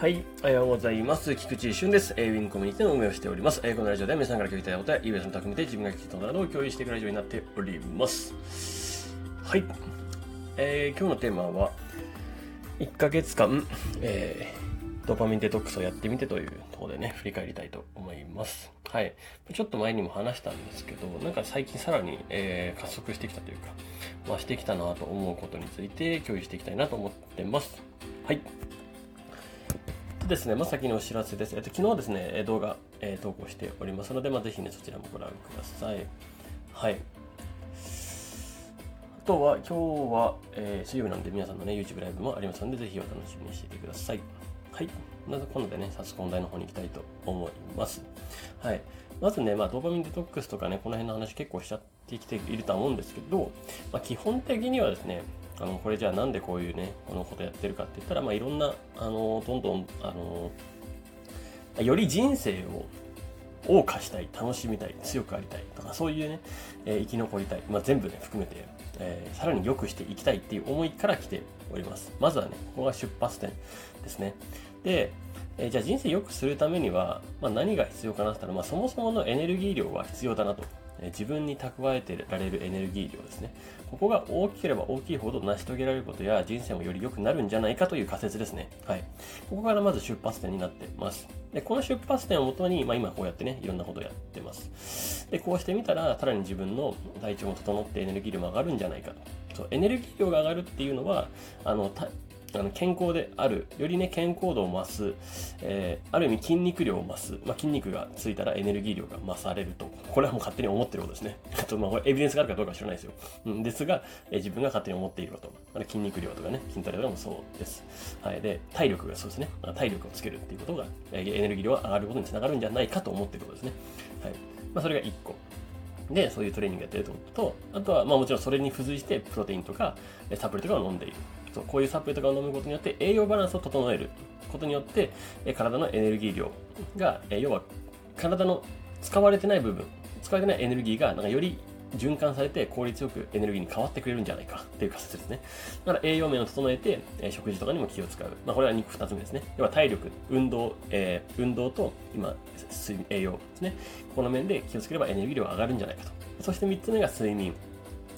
はい、おはようございます。菊池俊です。えーウィンコミュニティの運営をしております。えーこのラジオでは皆さんから聞きたいことや、イベントの匠で自分が聞きたいことなどを共有していくラジオになっております。はい。えー今日のテーマは、1ヶ月間、えードパミンデトックスをやってみてというところでね、振り返りたいと思います。はい。ちょっと前にも話したんですけど、なんか最近さらに、えー加速してきたというか、まあ、してきたなと思うことについて共有していきたいなと思ってます。はい。ですね、まあ、先にお知らせです。えっと、昨日はですね、動画、えー投稿しておりますので、まあ、ぜひね、そちらもご覧ください。はい。あとは、今日は、えー水曜日なんで皆さんのね、YouTube ライブもありますので、ぜひお楽しみにしていてください。はい。なので、今度でね、早速本題の方に行きたいと思います。はい。まずね、まあ、ドーパミンデトックスとかね、この辺の話結構しちゃってきているとは思うんですけど、まあ、基本的にはですね、あの、これじゃあなんでこういうね、このことやってるかって言ったら、まあ、いろんな、あの、どんどん、あの、より人生を謳歌したい、楽しみたい、強くありたいとか、そういうね、えー生き残りたい、まあ、全部ね、含めて、えーさらに良くしていきたいっていう思いから来ております。まずはね、ここが出発点ですね。で、えーじゃあ人生良くするためには、まあ、何が必要かなって言ったら、まあ、そもそものエネルギー量は必要だなと。自分に蓄えてられるエネルギー量ですね。ここが大きければ大きいほど成し遂げられることや人生もより良くなるんじゃないかという仮説ですね。はい。ここからまず出発点になってます。で、この出発点をもとに、まあ今こうやってね、いろんなことをやってます。で、こうしてみたら、さらに自分の体調も整ってエネルギー量も上がるんじゃないかと。そう、エネルギー量が上がるっていうのは、あの、あの健康である、よりね、健康度を増す、えーある意味筋肉量を増す、まあ、筋肉がついたらエネルギー量が増されると。これはもう勝手に思ってることですね。ちょっとまあ、エビデンスがあるかどうかは知らないですよ。うん、ですが、えー自分が勝手に思っていること。あれ筋肉量とかね、筋トレとかもそうです。はい。で、体力がそうですね。あ体力をつけるっていうことが、えーエネルギー量が上がることにつながるんじゃないかと思っていることですね。はい。まあ、それが1個。で、そういうトレーニングやってるってことと、あとは、まあもちろんそれに付随して、プロテインとか、サプリとかを飲んでいる。そうこういうサプリとかを飲むことによって、栄養バランスを整えることによって、え体のエネルギー量が、え要は、体の使われてない部分、使われてないエネルギーが、なんかより循環されて効率よくエネルギーに変わってくれるんじゃないかっていう仮説ですね。だから栄養面を整えて、え食事とかにも気を使う。まあこれは肉2つ目ですね。要は体力、運動、えー運動と今、栄養ですね。この面で気をつければエネルギー量が上がるんじゃないかと。そして3つ目が睡眠。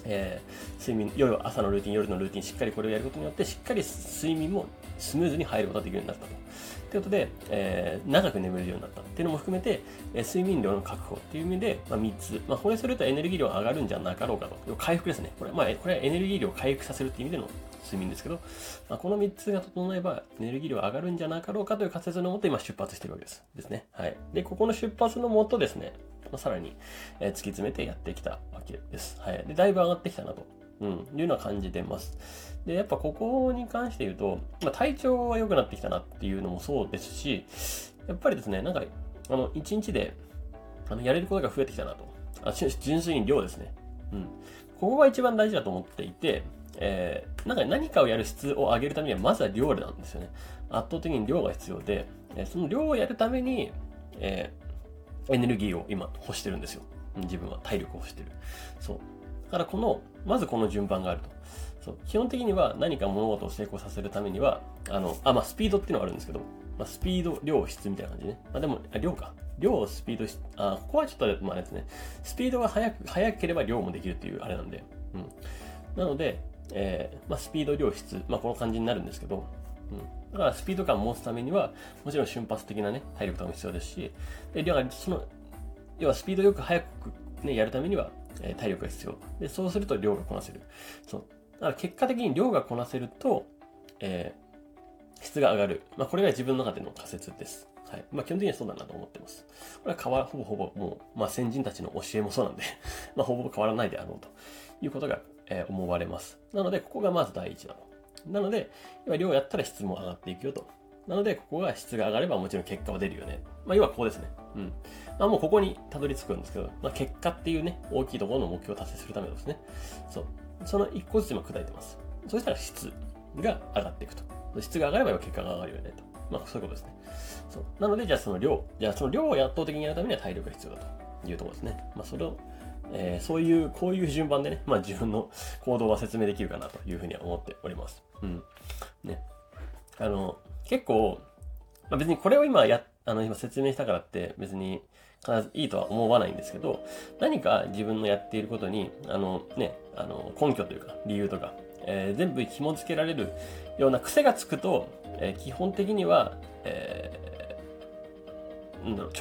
えー睡眠、夜、朝のルーティン、夜のルーティン、しっかりこれをやることによって、しっかり睡眠もスムーズに入ることができるようになったと。ということで、えー長く眠れるようになったっていうのも含めて、えー睡眠量の確保っていう意味で、まあ、3つ。まあ、これするとエネルギー量上がるんじゃなかろうかと。回復ですね。これ、まあ、これはエネルギー量を回復させるっていう意味での睡眠ですけど、まあ、この3つが整えばエネルギー量上がるんじゃなかろうかという仮説のもと今出発してるわけです。ですね。はい。で、ここの出発のもとですね、まあ、さらに、え突き詰めてやってきたわけです。はい。で、だいぶ上がってきたなと。うん、いうのは感じてます。で、やっぱここに関して言うと、まあ、体調は良くなってきたなっていうのもそうですし、やっぱりですね、なんか、あの、一日で、あの、やれることが増えてきたなと。あ、純粋に量ですね。うん。ここが一番大事だと思っていて、えー、なんか何かをやる質を上げるためには、まずは量なんですよね。圧倒的に量が必要で、えその量をやるために、えーエネルギーを今欲してるんですよ。自分は体力を欲してる。そう。だからこの、まずこの順番があると。そう。基本的には何か物事を成功させるためには、あの、あ、まあ、スピードっていうのがあるんですけど、まあ、スピード、量、質みたいな感じね。まあ、でも、あ量か。量、スピード、あ、ここはちょっと、まあ、あれですね。スピードが速く、速ければ量もできるっていうあれなんで。うん。なので、えーまあ、スピード、量、質、まあ、この感じになるんですけど、うん。だから、スピード感を持つためには、もちろん瞬発的なね、体力とかも必要ですし、で、量が、その、要はスピードよく速くね、やるためには、えー体力が必要。で、そうすると量がこなせる。そう。だから結果的に量がこなせると、えー質が上がる。まあ、これが自分の中での仮説です。はい。まあ、基本的にはそうだなと思ってます。これは変わ、ほぼほぼもう、まあ、先人たちの教えもそうなんで、まあ、ほぼ変わらないであろうということが、えー思われます。なので、ここがまず第一だと。なので、要は量やったら質も上がっていくよと。なので、ここが質が上がればもちろん結果は出るよね。まあ、要はここですね。うん。まあ、もうここにたどり着くんですけど、まあ、結果っていうね、大きいところの目標を達成するためですね。そう。その一個ずつ今砕いてます。そしたら質が上がっていくと。質が上がれば結果が上がるよねと。まあ、そういうことですね。そう。なので、じゃあその量、じゃあその量を圧倒的にやるためには体力が必要だというところですね。まあ、それを、えーそういう、こういう順番でね、まあ自分の 行動は説明できるかなというふうには思っております。うん。ね。あの、結構、まあ、別にこれを今や、あの、今説明したからって別に必ずいいとは思わないんですけど、何か自分のやっていることに、あのね、あの、根拠というか、理由とか、えー、全部紐付けられるような癖がつくと、えー、基本的には、えー、なんだろう、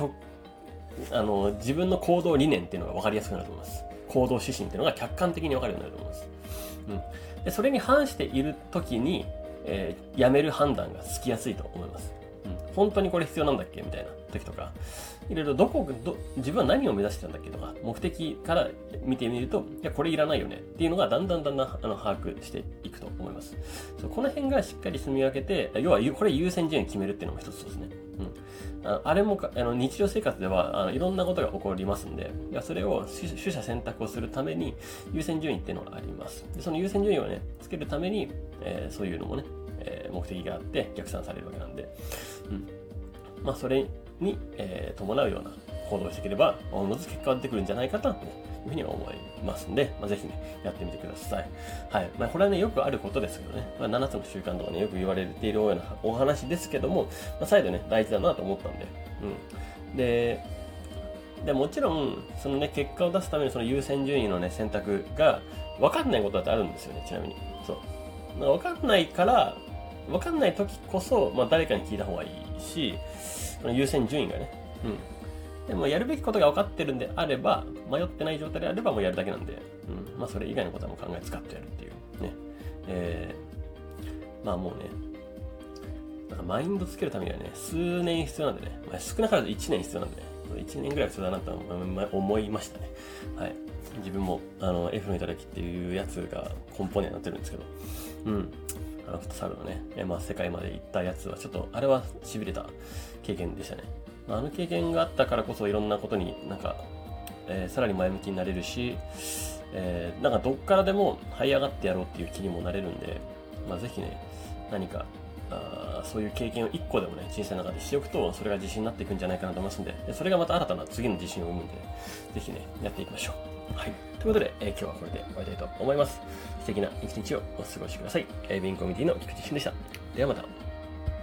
あの、自分の行動理念っていうのが分かりやすくなると思います。行動指針っていうのが客観的に分かるようになると思います。うん。で、それに反している時に、えー、やめる判断がつきやすいと思います。本当にこれ必要なんだっけ？みたいな時とか、いろいろどこ、ど、自分は何を目指してたんだっけとか、目的から見てみると、いや、これいらないよねっていうのがだんだんだんだんあの把握していくと思います。そうこの辺がしっかり住み分けて、要は、これ優先順位決めるっていうのも一つですね。うん。ああれもあの日常生活ではあのいろんなことが起こりますんで、いやそれを取捨選択をするために優先順位っていうのがあります。でその優先順位をね、つけるために、えー、そういうのもね、え、目的があって逆算されるわけなんで、うん。まあ、それに、え、伴うような行動をしていければ、おのず結果が出てくるんじゃないかなというふうには思いますんで、まあ、ぜひね、やってみてください。はい。まあ、これはね、よくあることですけどね、まあ、7つの習慣とかね、よく言われているようなお話ですけども、まあ、再度ね、大事だなと思ったんで、うん。で、でもちろん、そのね、結果を出すためにその優先順位のね、選択が、分かんないことだってあるんですよね、ちなみに。そう。分かんないから、分かんない時こそ、まあ、誰かに聞いた方がいいし、優先順位がね。うん。でもやるべきことが分かってるんであれば、迷ってない状態であればもうやるだけなんで、うん。まあそれ以外のことはもう考え使ってやるっていうね。えー、まあもうね、なんかマインドつけるためにはね、数年必要なんでね、まあ、少なからず1年必要なんでね、1年ぐらい必要だなと思いましたね。はい。自分も、あの、F の頂きっていうやつが根本にはなってるんですけど、うん。あの、フットサルのね、まあ世界まで行ったやつは、ちょっと、あれは痺れた経験でしたね。まあの経験があったからこそいろんなことになんか、えー、さらに前向きになれるし、えー、なんかどっからでも這い上がってやろうっていう気にもなれるんで、まあ、ぜひね、何か、あそういう経験を一個でもね、人生の中でしておくと、それが自信になっていくんじゃないかなと思いますんで、でそれがまた新たな次の自信を生むんで、ぜひね、やっていきましょう。はい。ということで、えー、今日はこれで終わりたいと思います。素敵な一日をお過ごしください。えー、ビンコミュニティの菊池俊でした。ではまた。